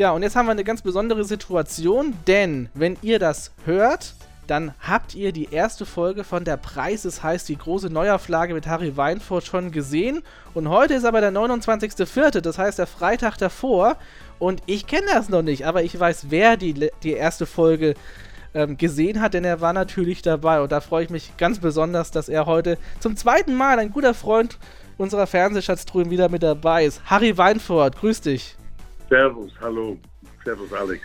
Ja, und jetzt haben wir eine ganz besondere Situation, denn wenn ihr das hört, dann habt ihr die erste Folge von Der Preis ist heißt die große Neuauflage mit Harry Weinfurt schon gesehen. Und heute ist aber der 29.04., das heißt der Freitag davor. Und ich kenne das noch nicht, aber ich weiß, wer die, die erste Folge ähm, gesehen hat, denn er war natürlich dabei. Und da freue ich mich ganz besonders, dass er heute zum zweiten Mal ein guter Freund unserer Fernsehschatztruhen wieder mit dabei ist. Harry Weinfurt, grüß dich. Servus, hallo. Servus, Alex.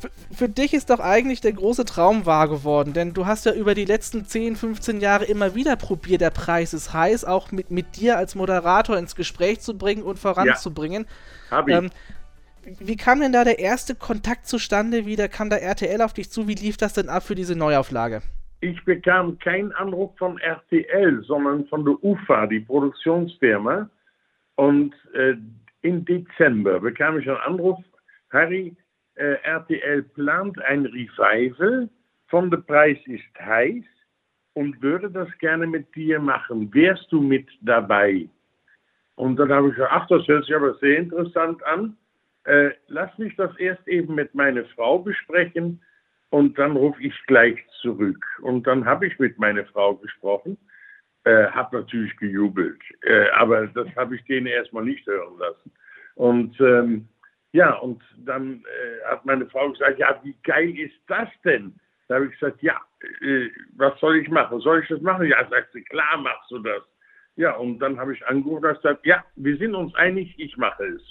Für, für, dich ist doch eigentlich der große Traum wahr geworden, denn du hast ja über die letzten 10, 15 Jahre immer wieder probiert, der Preis ist heiß, auch mit, mit dir als Moderator ins Gespräch zu bringen und voranzubringen. Ja, hab ich. Ähm, wie kam denn da der erste Kontakt zustande? Wie da kam da RTL auf dich zu? Wie lief das denn ab für diese Neuauflage? Ich bekam keinen Anruf von RTL, sondern von der UFA, die Produktionsfirma. Und äh, im Dezember bekam ich einen Anruf, Harry, äh, RTL plant ein Revival von Der Preis ist heiß und würde das gerne mit dir machen. Wärst du mit dabei? Und dann habe ich gesagt, ach, das hört sich aber sehr interessant an. Äh, lass mich das erst eben mit meiner Frau besprechen und dann rufe ich gleich zurück. Und dann habe ich mit meiner Frau gesprochen, äh, habe natürlich gejubelt, äh, aber das habe ich denen erstmal nicht hören lassen. Und ähm, ja, und dann äh, hat meine Frau gesagt, ja, wie geil ist das denn? Da habe ich gesagt, ja, äh, was soll ich machen? Soll ich das machen? Ja, sagt sie, klar machst du das. Ja, und dann habe ich angerufen und gesagt, ja, wir sind uns einig, ich mache es.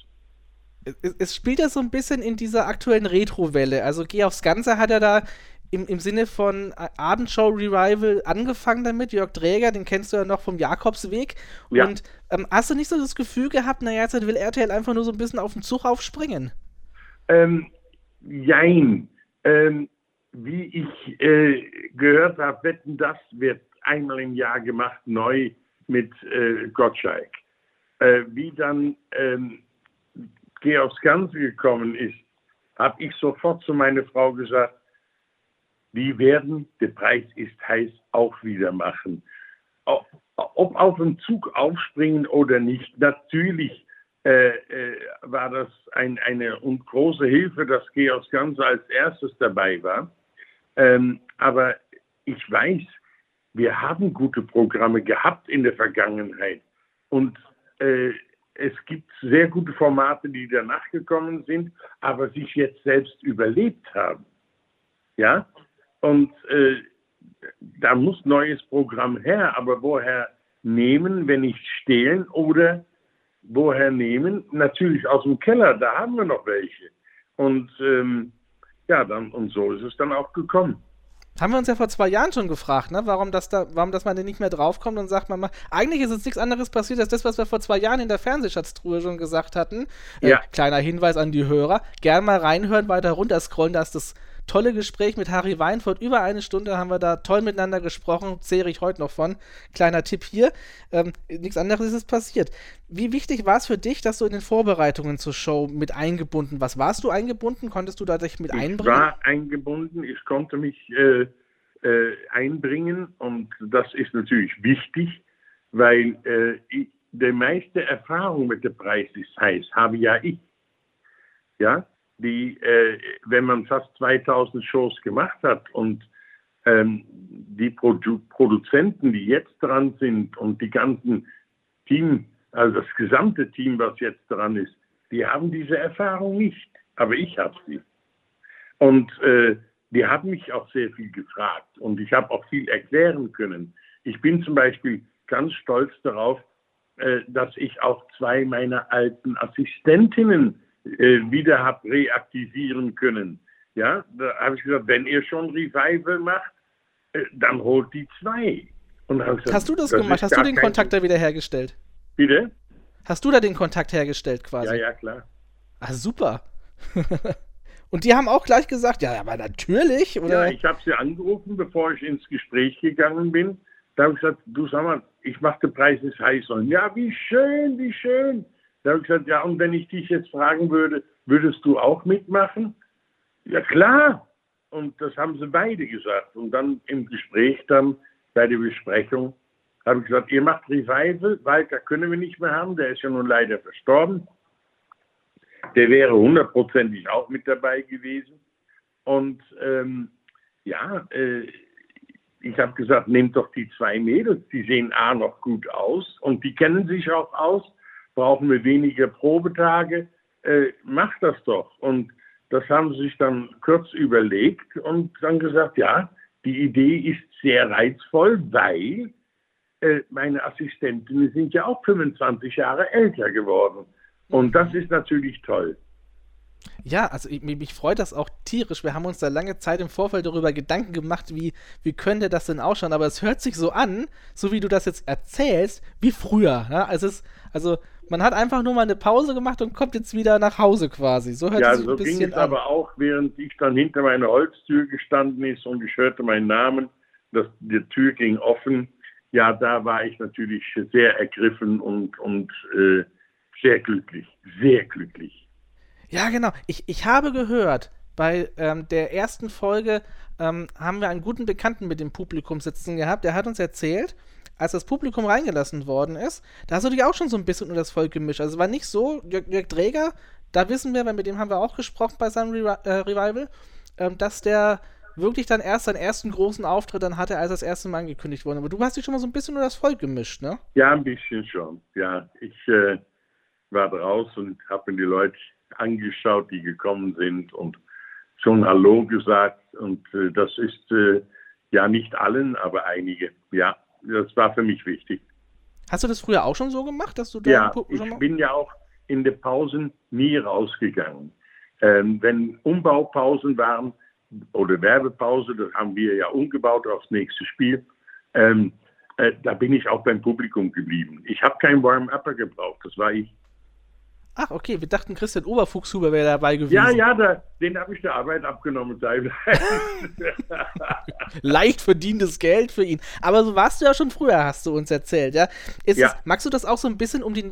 Es, es spielt ja so ein bisschen in dieser aktuellen Retro-Welle. Also Geh aufs Ganze hat er da im, im Sinne von äh, Abendshow Revival angefangen damit. Jörg Dräger, den kennst du ja noch vom Jakobsweg. Ja. Und ähm, hast du nicht so das Gefühl gehabt, naja, jetzt will RTL einfach nur so ein bisschen auf den Zug aufspringen? Ähm, jein. Ähm, wie ich äh, gehört habe, Wetten, das wird einmal im Jahr gemacht, neu mit äh, Gottschalk. Äh, wie dann ähm, Geh aufs Ganze gekommen ist, habe ich sofort zu meiner Frau gesagt, die werden, der Preis ist heiß, auch wieder machen. Ob auf den Zug aufspringen oder nicht, natürlich äh, äh, war das ein, eine große Hilfe, dass Georg Ganze als erstes dabei war. Ähm, aber ich weiß, wir haben gute Programme gehabt in der Vergangenheit. Und äh, es gibt sehr gute Formate, die danach gekommen sind, aber sich jetzt selbst überlebt haben. Ja, und äh, da muss neues Programm her, aber woher nehmen, wenn nicht stehlen oder woher nehmen? Natürlich aus dem Keller, da haben wir noch welche. Und ähm, ja, dann und so ist es dann auch gekommen. Haben wir uns ja vor zwei Jahren schon gefragt, ne? warum, das da, warum dass man denn nicht mehr draufkommt und sagt, man mal, eigentlich ist uns nichts anderes passiert als das, was wir vor zwei Jahren in der Fernsehschatztruhe schon gesagt hatten. Äh, ja. Äh, kleiner Hinweis an die Hörer. Gern mal reinhören, weiter runter scrollen, da ist das tolle Gespräch mit Harry Weinfurt. Über eine Stunde haben wir da toll miteinander gesprochen. Zehre ich heute noch von. Kleiner Tipp hier. Ähm, nichts anderes ist passiert. Wie wichtig war es für dich, dass du in den Vorbereitungen zur Show mit eingebunden warst? Warst du eingebunden? Konntest du da dich mit ich einbringen? Ich war eingebunden. Ich konnte mich äh, äh, einbringen und das ist natürlich wichtig, weil äh, ich, die meiste Erfahrung mit dem Preis ist heiß, habe ja ich. Ja, die, äh, wenn man fast 2000 Shows gemacht hat und ähm, die Produ Produzenten, die jetzt dran sind und die ganzen Team, also das gesamte Team, was jetzt dran ist, die haben diese Erfahrung nicht, aber ich habe sie. Und äh, die haben mich auch sehr viel gefragt und ich habe auch viel erklären können. Ich bin zum Beispiel ganz stolz darauf, äh, dass ich auch zwei meiner alten Assistentinnen äh, wieder habe reaktivieren können. Ja, da habe ich gesagt, wenn ihr schon Revival macht, äh, dann holt die zwei. Gesagt, Hast du das, das gemacht? Hast du den Kontakt da wieder hergestellt? Bitte? Hast du da den Kontakt hergestellt quasi? Ja, ja, klar. Ah, super. Und die haben auch gleich gesagt, ja, aber natürlich. Oder? Ja, ich habe sie angerufen, bevor ich ins Gespräch gegangen bin. Da habe ich gesagt, du sag mal, ich mache den Preis ist heiß. Und ja, wie schön, wie schön. Da habe ich gesagt, ja, und wenn ich dich jetzt fragen würde, würdest du auch mitmachen? Ja, klar. Und das haben sie beide gesagt. Und dann im Gespräch dann bei der Besprechung habe ich gesagt, ihr macht Revival, Walter können wir nicht mehr haben, der ist ja nun leider verstorben. Der wäre hundertprozentig auch mit dabei gewesen. Und ähm, ja, äh, ich habe gesagt, nehmt doch die zwei Mädels, die sehen A noch gut aus und die kennen sich auch aus, brauchen wir weniger Probetage, äh, macht das doch. Und das haben sie sich dann kurz überlegt und dann gesagt, ja, die Idee ist sehr reizvoll, weil äh, meine Assistentinnen sind ja auch 25 Jahre älter geworden. Und das ist natürlich toll. Ja, also ich, mich freut das auch tierisch. Wir haben uns da lange Zeit im Vorfeld darüber Gedanken gemacht, wie, wie könnte das denn ausschauen. Aber es hört sich so an, so wie du das jetzt erzählst, wie früher. Also, es, also man hat einfach nur mal eine Pause gemacht und kommt jetzt wieder nach Hause quasi. So hört ja, es sich so ein bisschen ging es an. aber auch, während ich dann hinter meiner Holztür gestanden ist und ich hörte meinen Namen, dass die Tür ging offen. Ja, da war ich natürlich sehr ergriffen und, und äh, sehr glücklich, sehr glücklich. Ja, genau. Ich, ich habe gehört, bei ähm, der ersten Folge ähm, haben wir einen guten Bekannten mit dem Publikum sitzen gehabt. Der hat uns erzählt, als das Publikum reingelassen worden ist, da hast du dich auch schon so ein bisschen unter das Volk gemischt. Also es war nicht so, Jörg, Jörg Träger, da wissen wir, weil mit dem haben wir auch gesprochen bei seinem Re äh, Revival, ähm, dass der wirklich dann erst seinen ersten großen Auftritt dann hatte, als das erste Mal angekündigt wurde. Aber du hast dich schon mal so ein bisschen unter das Volk gemischt, ne? Ja, ein bisschen schon. Ja, ich äh, war draußen und habe mir die Leute angeschaut, die gekommen sind und schon Hallo gesagt. Und äh, das ist äh, ja nicht allen, aber einige. Ja, das war für mich wichtig. Hast du das früher auch schon so gemacht, dass du da Ja, ich bin ja auch in den Pausen nie rausgegangen. Ähm, wenn Umbaupausen waren oder Werbepause, das haben wir ja umgebaut aufs nächste Spiel, ähm, äh, da bin ich auch beim Publikum geblieben. Ich habe keinen Warm-Upper gebraucht, das war ich. Ach, okay, wir dachten, Christian Oberfuchshuber wäre dabei gewesen. Ja, ja, da, den habe ich der Arbeit abgenommen leicht verdientes Geld für ihn. Aber so warst du ja schon früher, hast du uns erzählt, ja? Ja. Es, magst du das auch so ein bisschen um den.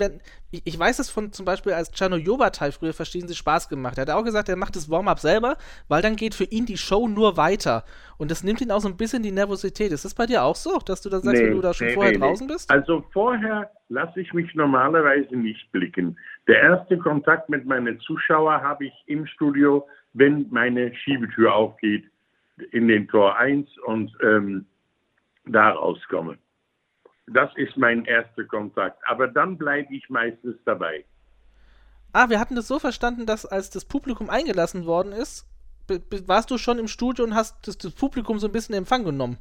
Ich, ich weiß es von zum Beispiel, als Chano Jobatai früher verstehen sie Spaß gemacht. Er hat auch gesagt, er macht das Warm-up selber, weil dann geht für ihn die Show nur weiter. Und das nimmt ihn auch so ein bisschen die Nervosität. Ist das bei dir auch so, dass du dann sagst, wenn du da schon nee, vorher nee, draußen nee. bist? Also vorher lasse ich mich normalerweise nicht blicken. Der erste Kontakt mit meinen Zuschauern habe ich im Studio, wenn meine Schiebetür aufgeht in den Tor 1 und ähm, da rauskomme. Das ist mein erster Kontakt. Aber dann bleibe ich meistens dabei. Ah, wir hatten das so verstanden, dass als das Publikum eingelassen worden ist, warst du schon im Studio und hast das, das Publikum so ein bisschen in Empfang genommen.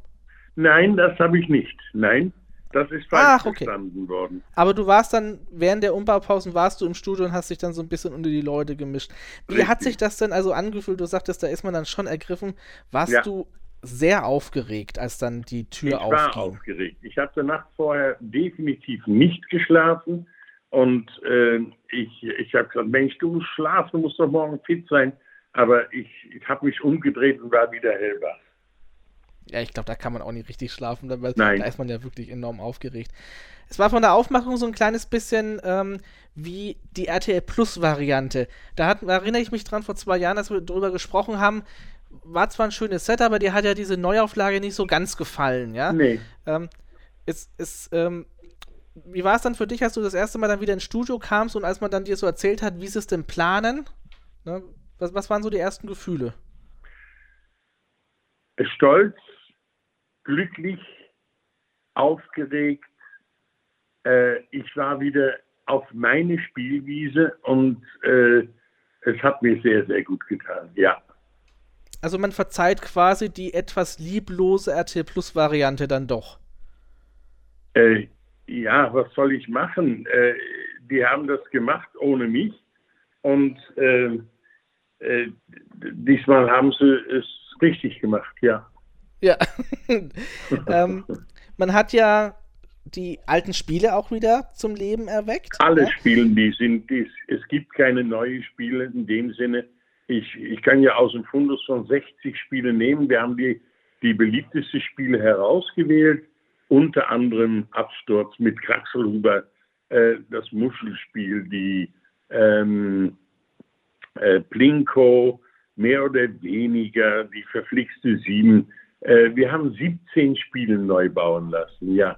Nein, das habe ich nicht. Nein, das ist falsch Ach, okay. verstanden worden. Aber du warst dann, während der Umbaupausen warst du im Studio und hast dich dann so ein bisschen unter die Leute gemischt. Wie Richtig. hat sich das denn also angefühlt? Du sagtest, da ist man dann schon ergriffen. Warst Ja. du sehr aufgeregt, als dann die Tür Ich war aufging? aufgeregt. Ich habe die Nacht vorher definitiv nicht geschlafen und äh, ich, ich habe gesagt, Mensch, du musst schlafen, du musst doch morgen fit sein. Aber ich, ich habe mich umgedreht und war wieder hellwach. Ja, ich glaube, da kann man auch nicht richtig schlafen, Nein. da ist man ja wirklich enorm aufgeregt. Es war von der Aufmachung so ein kleines bisschen ähm, wie die RTL Plus Variante. Da hat, da erinnere ich mich dran, vor zwei Jahren, als wir darüber gesprochen haben, war zwar ein schönes Set, aber dir hat ja diese Neuauflage nicht so ganz gefallen, ja? Nee. Ähm, ist, ist, ähm, wie war es dann für dich, als du das erste Mal dann wieder ins Studio kamst und als man dann dir so erzählt hat, wie sie es denn planen? Ne? Was, was waren so die ersten Gefühle? Stolz, glücklich, aufgeregt. Äh, ich war wieder auf meine Spielwiese und äh, es hat mir sehr, sehr gut getan. Ja. Also man verzeiht quasi die etwas lieblose RT Plus Variante dann doch. Äh, ja, was soll ich machen? Äh, die haben das gemacht ohne mich und äh, äh, diesmal haben sie es richtig gemacht, ja. Ja. ähm, man hat ja die alten Spiele auch wieder zum Leben erweckt. Alle ja? Spiele, die sind, die, es gibt keine neuen Spiele in dem Sinne. Ich, ich kann ja aus dem Fundus von 60 Spielen nehmen. Wir haben die, die beliebtesten Spiele herausgewählt, unter anderem Absturz mit Kraxelhuber, äh, das Muschelspiel, die ähm, äh, Plinko, mehr oder weniger, die verflixte Sieben. Äh, wir haben 17 Spiele neu bauen lassen, ja.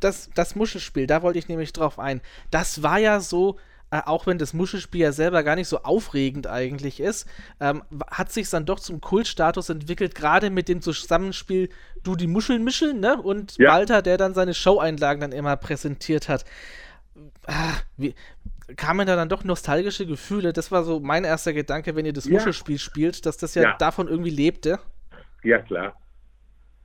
Das, das Muschelspiel, da wollte ich nämlich drauf ein. Das war ja so, äh, auch wenn das Muschelspiel ja selber gar nicht so aufregend eigentlich ist, ähm, hat sich dann doch zum Kultstatus entwickelt, gerade mit dem Zusammenspiel Du die Muscheln mischeln, ne? Und ja. Walter, der dann seine Show-Einlagen dann immer präsentiert hat. Ah, wie, kamen da dann doch nostalgische Gefühle. Das war so mein erster Gedanke, wenn ihr das ja. Muschelspiel spielt, dass das ja, ja, davon irgendwie lebte. Ja, klar.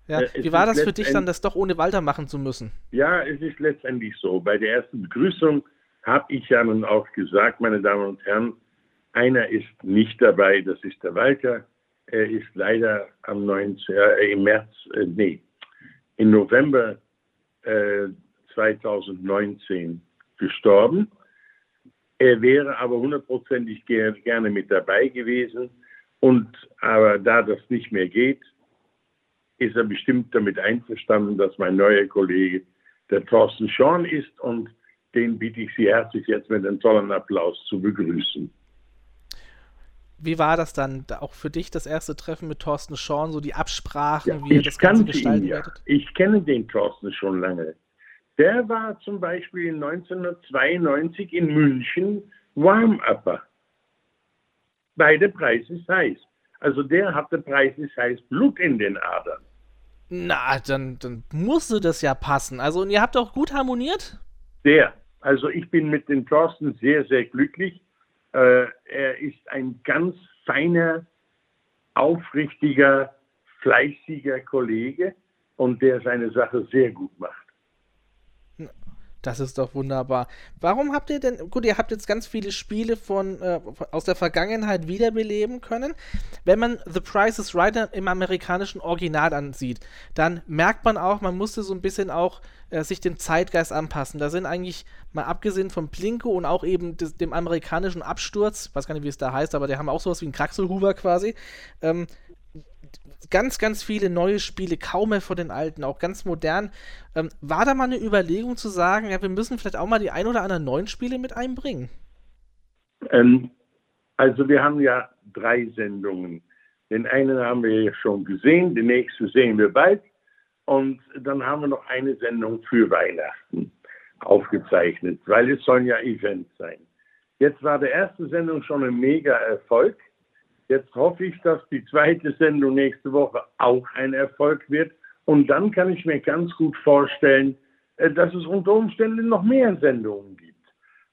Ja. Äh, Wie war das für dich dann, das doch ohne Walter machen zu müssen? Ja, es ist letztendlich so. Bei der ersten Begrüßung habe ich ja nun auch gesagt, meine Damen und Herren, einer ist nicht dabei, das ist der Walter. Er ist leider am 19, äh, im März, äh, nee, im November äh, 2019 gestorben. Er wäre aber hundertprozentig gerne mit dabei gewesen. Und aber da das nicht mehr geht, ist er bestimmt damit einverstanden, dass mein neuer Kollege der Thorsten Schorn ist. Und den bitte ich Sie herzlich jetzt mit einem tollen Applaus zu begrüßen. Wie war das dann auch für dich, das erste Treffen mit Thorsten Schorn, so die Absprachen, ja, wie er das Ganze gestalten ihn, ja. Ich kenne den Thorsten schon lange. Der war zum Beispiel 1992 in München Warm-Upper. Bei der Preis ist heiß. Also der hatte Preis ist heiß Blut in den Adern. Na, dann, dann musste das ja passen. Also, und ihr habt auch gut harmoniert? Sehr. Also, ich bin mit dem Thorsten sehr, sehr glücklich. Äh, er ist ein ganz feiner, aufrichtiger, fleißiger Kollege und der seine Sache sehr gut macht. Das ist doch wunderbar. Warum habt ihr denn, gut, ihr habt jetzt ganz viele Spiele von, äh, aus der Vergangenheit wiederbeleben können. Wenn man The Price is Right im amerikanischen Original ansieht, dann merkt man auch, man musste so ein bisschen auch äh, sich dem Zeitgeist anpassen. Da sind eigentlich, mal abgesehen von Plinko und auch eben des, dem amerikanischen Absturz, weiß gar nicht, wie es da heißt, aber die haben auch sowas wie einen Kraxelhuber quasi, ähm, ganz, ganz viele neue Spiele, kaum mehr von den alten, auch ganz modern. Ähm, war da mal eine Überlegung zu sagen, ja, wir müssen vielleicht auch mal die ein oder anderen neuen Spiele mit einbringen? Ähm, also wir haben ja drei Sendungen. Den einen haben wir ja schon gesehen, den nächsten sehen wir bald. Und dann haben wir noch eine Sendung für Weihnachten aufgezeichnet, weil es sollen ja Events sein. Jetzt war der erste Sendung schon ein mega Erfolg. Jetzt hoffe ich, dass die zweite Sendung nächste Woche auch ein Erfolg wird. Und dann kann ich mir ganz gut vorstellen, äh, dass es unter Umständen noch mehr Sendungen gibt.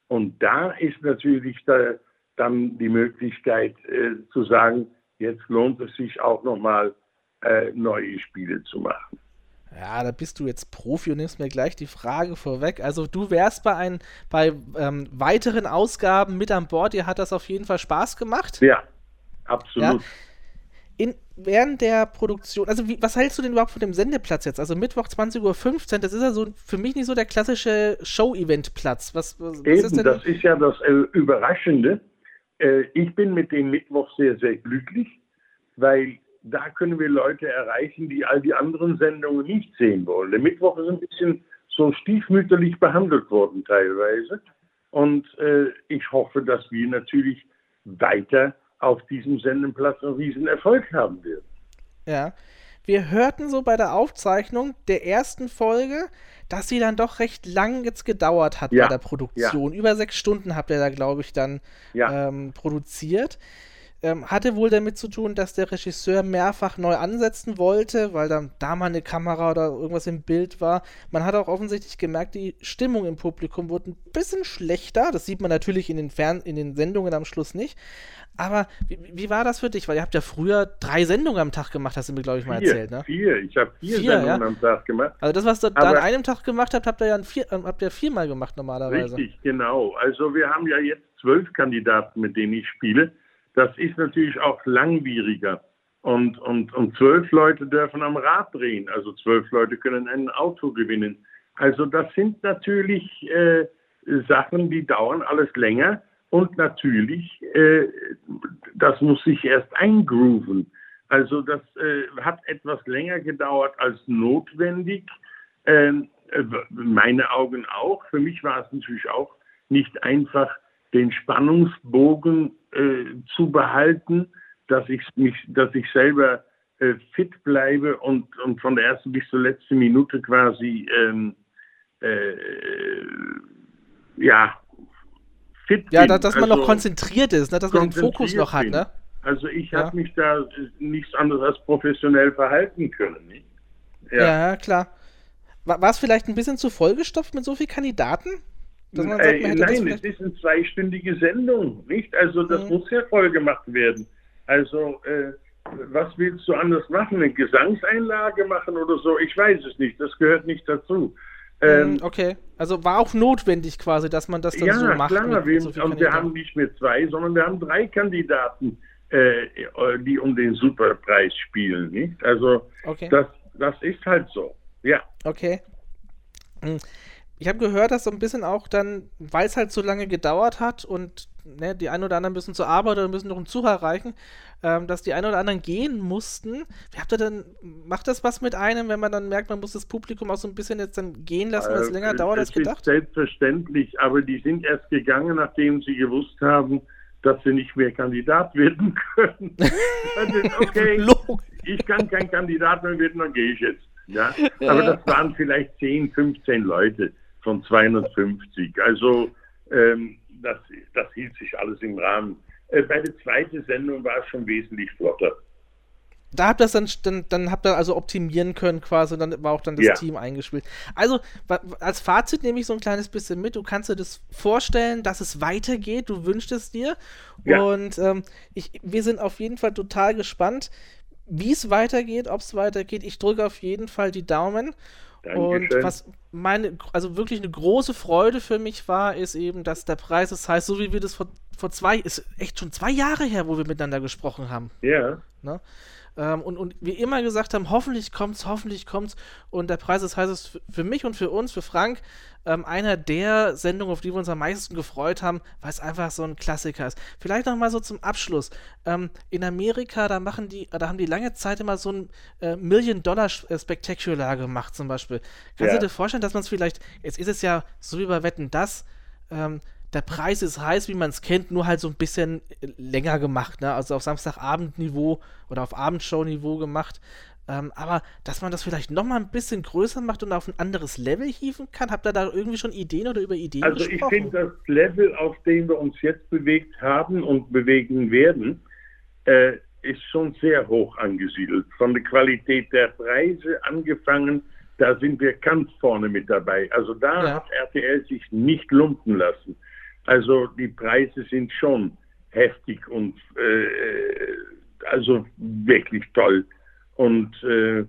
Und da ist natürlich da dann die Möglichkeit äh, zu sagen, jetzt lohnt es sich auch nochmal äh, neue Spiele zu machen. Ja, da bist du jetzt Profi und nimmst mir gleich die Frage vorweg. Also du wärst bei, ein, bei ähm, weiteren Ausgaben mit an Bord. Dir hat das auf jeden Fall Spaß gemacht. Ja, Absolut. Ja. In, während der Produktion, also wie, was hältst du denn überhaupt von dem Sendeplatz jetzt? Also Mittwoch 20.15 Uhr, das ist ja so für mich nicht so der klassische Show-Event-Platz. Was, was, Eben, ist denn? das ist ja das äh, Überraschende. Äh, ich bin mit dem Mittwoch sehr, sehr glücklich, weil da können wir Leute erreichen, die all die anderen Sendungen nicht sehen wollen. Der Mittwoch ist ein bisschen so stiefmütterlich behandelt worden teilweise. Und äh, ich hoffe, dass wir natürlich weiter auf diesem Sendenplatz einen riesen Erfolg haben wird. Ja. Wir hörten so bei der Aufzeichnung der ersten Folge, dass sie dann doch recht lang jetzt gedauert hat ja. bei der Produktion. Ja. Über sechs Stunden habt ihr da, glaube ich, dann ja. ähm, produziert. Ähm, hatte wohl damit zu tun, dass der Regisseur mehrfach neu ansetzen wollte, weil dann da mal eine Kamera oder irgendwas im Bild war. Man hat auch offensichtlich gemerkt, die Stimmung im Publikum wurde ein bisschen schlechter. Das sieht man natürlich in den, Fern in den Sendungen am Schluss nicht. Aber wie, wie, war das für dich? Weil ihr habt ja früher drei Sendungen am Tag gemacht, hast du mir, glaube ich, mal vier, erzählt, ne? Vier, ich habe vier, vier, Sendungen ja? am Tag gemacht. Also das, was ihr da an einem Tag gemacht habt, habt ihr ja vier, äh, habt ihr viermal gemacht normalerweise. Richtig, genau. Also wir haben ja jetzt zwölf Kandidaten, mit denen ich spiele. Das ist natürlich auch langwieriger. Und, und, und zwölf Leute dürfen am Rad drehen. Also zwölf Leute können ein Auto gewinnen. Also das sind natürlich äh, Sachen, die dauern alles länger und natürlich, äh, das muss sich erst eingrooven. Also das äh, hat etwas länger gedauert als notwendig. Ähm, äh, meine Augen auch. Für mich war es natürlich auch nicht einfach, den Spannungsbogen äh, zu behalten, dass ich mich, dass ich selber äh, fit bleibe und, und von der ersten bis zur letzten Minute quasi ähm, äh, ja fit ja, bin. Ja, dass man also, noch konzentriert ist, ne? dass man den Fokus noch hat, ne? Also ich ja. habe mich da nichts anderes als professionell verhalten können. Nicht? Ja. ja, klar. War es vielleicht ein bisschen zu vollgestopft mit so vielen Kandidaten? Sagt, äh, nein, es ist eine zweistündige Sendung, nicht? Also das mhm. muss ja voll gemacht werden. Also äh, was willst du anders machen? Eine Gesangseinlage machen oder so? Ich weiß es nicht. Das gehört nicht dazu. Ähm, mhm, okay, also war auch notwendig quasi, dass man das dann ja, so macht. Ja, klar. Wir, so und wir haben nicht mehr zwei, sondern wir haben drei Kandidaten, äh, die um den Superpreis spielen. Nicht? Also okay. das, das ist halt so. Ja. Okay. Ich habe gehört, dass so ein bisschen auch dann, weil es halt so lange gedauert hat und ne, die einen oder anderen müssen zur Arbeit oder müssen noch einen Zug erreichen, ähm, dass die einen oder anderen gehen mussten. Wie habt ihr denn, macht das was mit einem, wenn man dann merkt, man muss das Publikum auch so ein bisschen jetzt dann gehen lassen, weil es äh, länger dauert als gedacht? Ist selbstverständlich, aber die sind erst gegangen, nachdem sie gewusst haben, dass sie nicht mehr Kandidat werden können. also, okay, ich kann kein Kandidat mehr werden, dann gehe ich jetzt. Ja? Aber das waren vielleicht 10, 15 Leute von 250. Also ähm, das, das hielt sich alles im Rahmen. Äh, bei der zweiten Sendung war es schon wesentlich flotter. Da habt ihr dann, dann, dann habt ihr also optimieren können quasi und dann war auch dann das ja. Team eingespielt. Also als Fazit nehme ich so ein kleines bisschen mit. Du kannst dir das vorstellen, dass es weitergeht. Du wünschst es dir. Ja. Und ähm, ich, wir sind auf jeden Fall total gespannt, wie es weitergeht, ob es weitergeht. Ich drücke auf jeden Fall die Daumen. Dankeschön. Und was meine, also wirklich eine große Freude für mich war, ist eben, dass der Preis, das heißt, so wie wir das vor, vor zwei, ist echt schon zwei Jahre her, wo wir miteinander gesprochen haben. Ja. Ne? Ähm, und, und wir immer gesagt haben, hoffentlich kommt's, hoffentlich kommt's. Und der Preis, das heißt es für mich und für uns, für Frank, ähm, einer der Sendungen, auf die wir uns am meisten gefreut haben, weil es einfach so ein Klassiker ist. Vielleicht noch mal so zum Abschluss. Ähm, in Amerika, da machen die, da haben die lange Zeit immer so ein äh, Million-Dollar-Spectacular gemacht, zum Beispiel. Kannst ja. du dir vorstellen, dass man es vielleicht, jetzt ist es ja so wie bei Wetten, das, ähm, der Preis ist heiß, wie man es kennt, nur halt so ein bisschen länger gemacht, ne? Also auf Samstagabendniveau oder auf Abendshow-Niveau gemacht. Ähm, aber dass man das vielleicht nochmal ein bisschen größer macht und auf ein anderes Level hieven kann, habt ihr da irgendwie schon Ideen oder über Ideen also gesprochen? Also ich finde das Level, auf dem wir uns jetzt bewegt haben und bewegen werden, äh, ist schon sehr hoch angesiedelt. Von der Qualität der Preise angefangen, da sind wir ganz vorne mit dabei. Also da ja. hat RTL sich nicht lumpen lassen. Also die Preise sind schon heftig und äh, also wirklich toll. Und äh,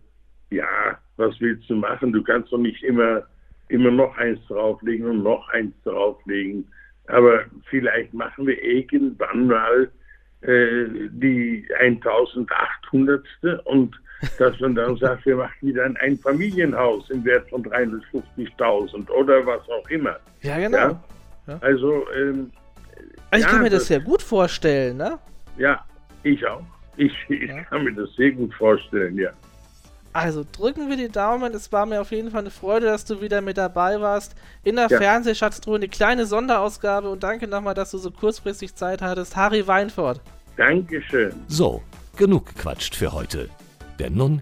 ja, was willst du machen? Du kannst doch nicht immer, immer noch eins drauflegen und noch eins drauflegen. Aber vielleicht machen wir irgendwann mal äh, die 1800. und dass man dann sagt, wir machen wieder ein Einfamilienhaus im Wert von 350.000 oder was auch immer. Ja, genau. Ja? Ja? Also, ähm, also ich ja, kann mir das, das sehr gut vorstellen, ne? Ja, ich auch. Ich, ich ja. kann mir das sehr gut vorstellen, ja. Also drücken wir die Daumen. Es war mir auf jeden Fall eine Freude, dass du wieder mit dabei warst. In der ja. Fernsehschatztruhe eine kleine Sonderausgabe und danke nochmal, dass du so kurzfristig Zeit hattest. Harry Weinfurt. Dankeschön. So, genug gequatscht für heute. Denn nun